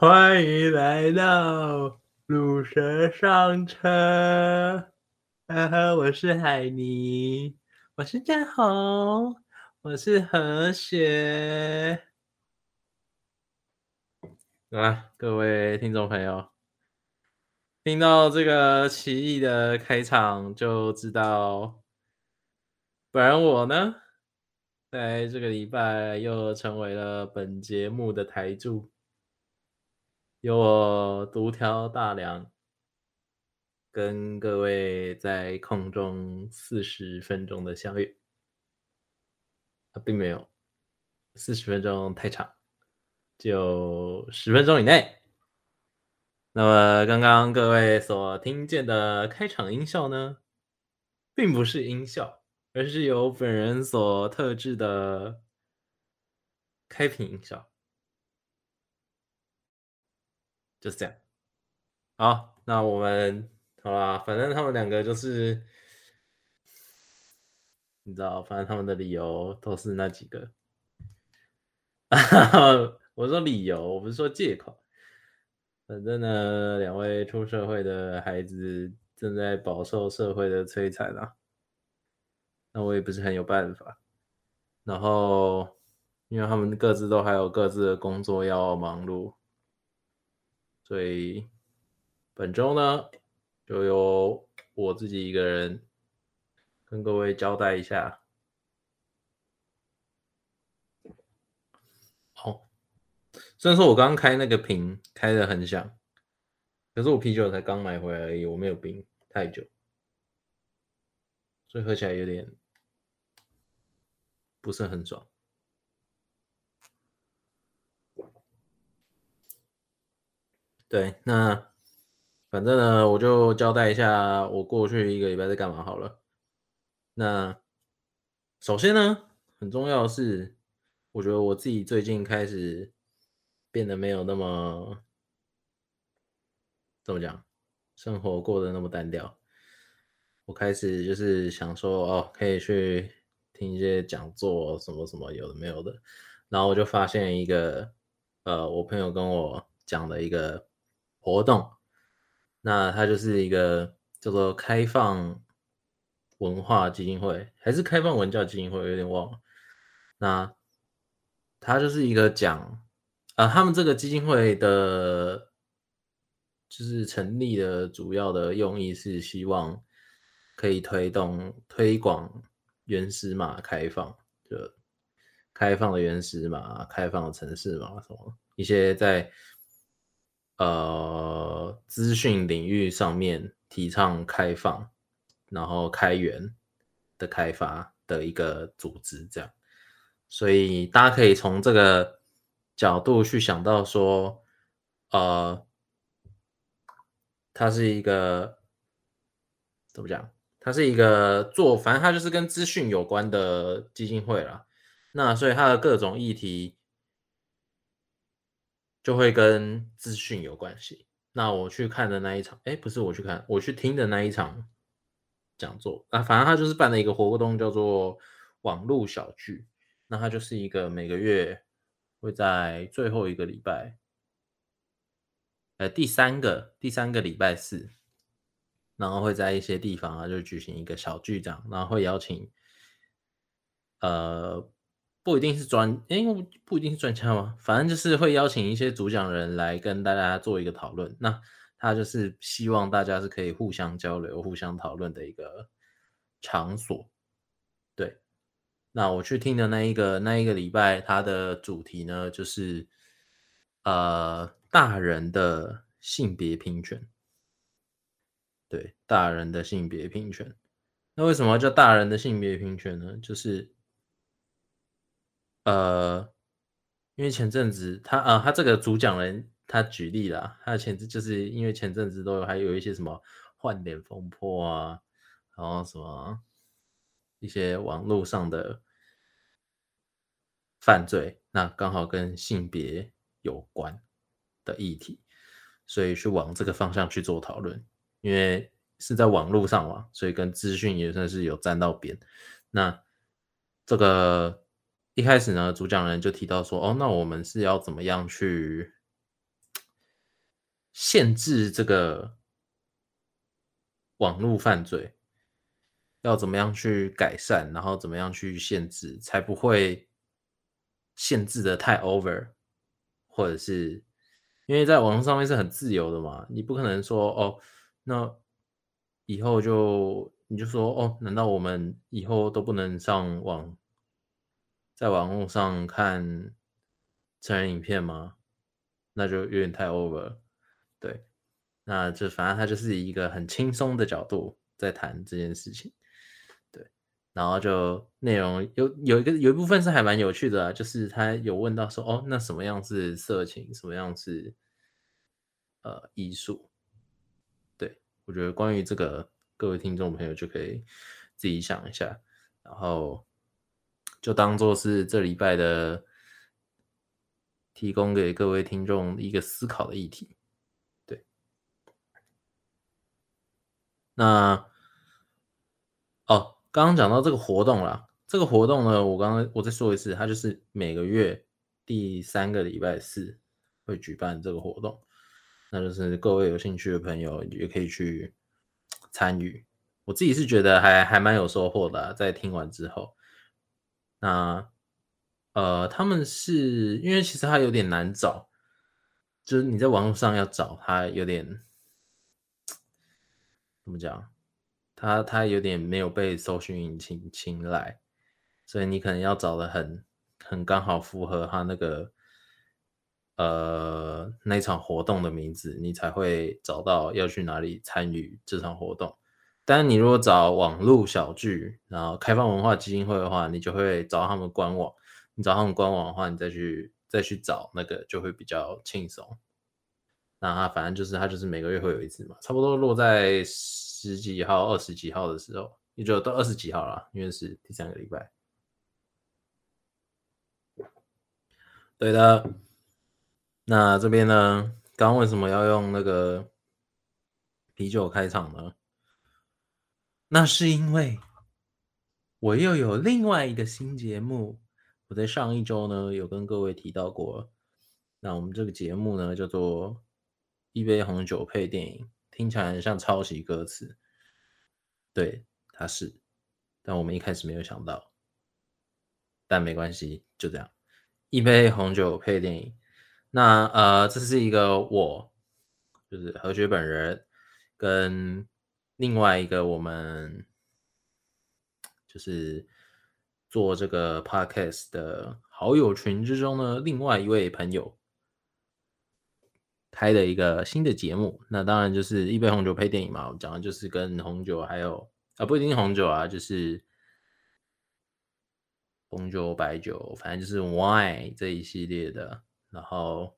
欢迎来到鲁蛇上车。啊，我是海尼，我是战红，我是和学。啊，各位听众朋友，听到这个奇异的开场，就知道，本人我呢，在这个礼拜又成为了本节目的台柱，由我独挑大梁，跟各位在空中四十分钟的相遇。啊，并没有，四十分钟太长。就十分钟以内。那么刚刚各位所听见的开场音效呢，并不是音效，而是由本人所特制的开屏音效。就是这样。好，那我们好啦，反正他们两个就是，你知道，反正他们的理由都是那几个。我说理由，我不是说借口。反正呢，两位出社会的孩子正在饱受社会的摧残啊。那我也不是很有办法。然后，因为他们各自都还有各自的工作要忙碌，所以本周呢，就由我自己一个人跟各位交代一下。好虽然说我刚开那个瓶开的很响，可是我啤酒才刚买回来而已，我没有冰太久，所以喝起来有点不是很爽。对，那反正呢，我就交代一下我过去一个礼拜在干嘛好了。那首先呢，很重要的是，我觉得我自己最近开始。变得没有那么怎么讲，生活过得那么单调。我开始就是想说，哦，可以去听一些讲座，什么什么有的没有的。然后我就发现一个，呃，我朋友跟我讲的一个活动，那它就是一个叫做开放文化基金会，还是开放文教基金会，有点忘了。那它就是一个讲。啊，他们这个基金会的，就是成立的主要的用意是希望可以推动推广原始码开放，就开放的原始码、开放的城市码什么一些在呃资讯领域上面提倡开放，然后开源的开发的一个组织，这样，所以大家可以从这个。角度去想到说，呃，它是一个怎么讲？它是一个做，反正它就是跟资讯有关的基金会啦。那所以它的各种议题就会跟资讯有关系。那我去看的那一场，哎，不是我去看，我去听的那一场讲座啊，反正它就是办了一个活动，叫做网络小聚。那它就是一个每个月。会在最后一个礼拜，呃，第三个第三个礼拜四，然后会在一些地方啊，就举行一个小聚这样，然后会邀请，呃，不一定是专，因为不一定是专家嘛，反正就是会邀请一些主讲人来跟大家做一个讨论。那他就是希望大家是可以互相交流、互相讨论的一个场所，对。那我去听的那一个那一个礼拜，它的主题呢，就是呃大人的性别平权。对，大人的性别平权。那为什么叫大人的性别平权呢？就是呃，因为前阵子他啊、他这个主讲人他举例了，他前阵就是因为前阵子都有还有一些什么换脸风波啊，然后什么。一些网络上的犯罪，那刚好跟性别有关的议题，所以去往这个方向去做讨论。因为是在网络上嘛，所以跟资讯也算是有沾到边。那这个一开始呢，主讲人就提到说：“哦，那我们是要怎么样去限制这个网络犯罪，要怎么样去改善，然后怎么样去限制，才不会限制的太 over，或者是因为在网络上面是很自由的嘛，你不可能说哦，那以后就你就说哦，难道我们以后都不能上网，在网络上看成人影片吗？那就有点太 over，对，那就反正他就是一个很轻松的角度在谈这件事情，对，然后就内容有有一个有一部分是还蛮有趣的，就是他有问到说，哦，那什么样是色情，什么样是呃艺术？对，我觉得关于这个，各位听众朋友就可以自己想一下，然后就当做是这礼拜的。提供给各位听众一个思考的议题，对。那哦，刚刚讲到这个活动啦，这个活动呢，我刚刚我再说一次，它就是每个月第三个礼拜四会举办这个活动，那就是各位有兴趣的朋友也可以去参与。我自己是觉得还还蛮有收获的，在听完之后，那。呃，他们是因为其实它有点难找，就是你在网络上要找它有点怎么讲，它它有点没有被搜寻引擎青睐，所以你可能要找的很很刚好符合它那个呃那场活动的名字，你才会找到要去哪里参与这场活动。但你如果找网络小聚，然后开放文化基金会的话，你就会找他们官网。你找他们官网的话，你再去再去找那个就会比较轻松。那他反正就是他就是每个月会有一次嘛，差不多落在十几号、二十几号的时候，也就到二十几号了，因为是第三个礼拜。对的。那这边呢，刚为什么要用那个啤酒开场呢？那是因为我又有另外一个新节目。我在上一周呢，有跟各位提到过，那我们这个节目呢，叫做一杯红酒配电影，听起来很像抄袭歌词，对，它是，但我们一开始没有想到，但没关系，就这样，一杯红酒配电影，那呃，这是一个我，就是何雪本人，跟另外一个我们，就是。做这个 podcast 的好友群之中呢，另外一位朋友开的一个新的节目，那当然就是一杯红酒配电影嘛。我讲的就是跟红酒还有啊，不一定红酒啊，就是红酒、白酒，反正就是 wine 这一系列的。然后，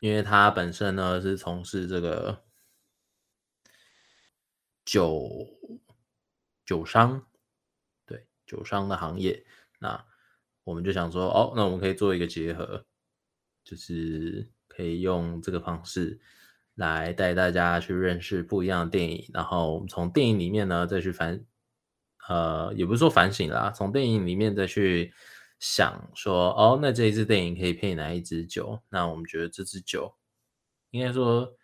因为他本身呢是从事这个酒酒商。对酒商的行业，那我们就想说，哦，那我们可以做一个结合，就是可以用这个方式来带大家去认识不一样的电影，然后我们从电影里面呢再去反，呃，也不是说反省啦，从电影里面再去想说，哦，那这一支电影可以配哪一支酒？那我们觉得这支酒应该说。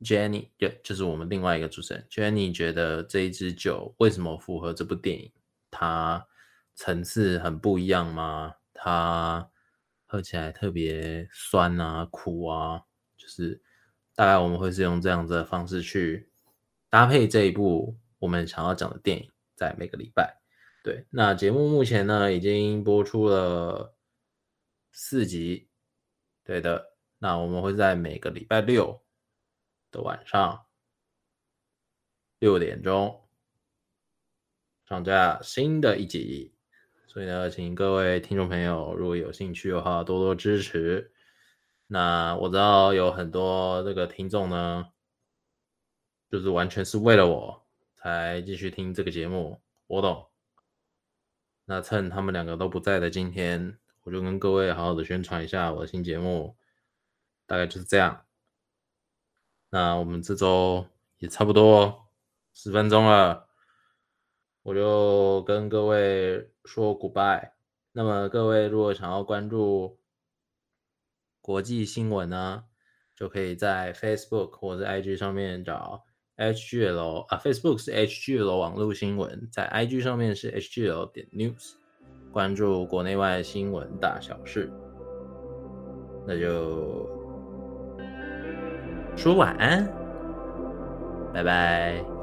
Jenny，对，就是我们另外一个主持人。Jenny 觉得这一支酒为什么符合这部电影？它层次很不一样吗？它喝起来特别酸啊、苦啊，就是大概我们会是用这样子的方式去搭配这一部我们想要讲的电影，在每个礼拜。对，那节目目前呢已经播出了四集，对的。那我们会在每个礼拜六的晚上六点钟。上架新的一集，所以呢，请各位听众朋友，如果有兴趣的话，多多支持。那我知道有很多这个听众呢，就是完全是为了我才继续听这个节目，我懂。那趁他们两个都不在的今天，我就跟各位好好的宣传一下我的新节目，大概就是这样。那我们这周也差不多十分钟了。我就跟各位说 goodbye。那么各位如果想要关注国际新闻呢，就可以在 Facebook 或者 IG 上面找 HGL 啊，Facebook 是 HGL 网络新闻，在 IG 上面是 HGL 点 News，关注国内外新闻大小事。那就说晚安，拜拜。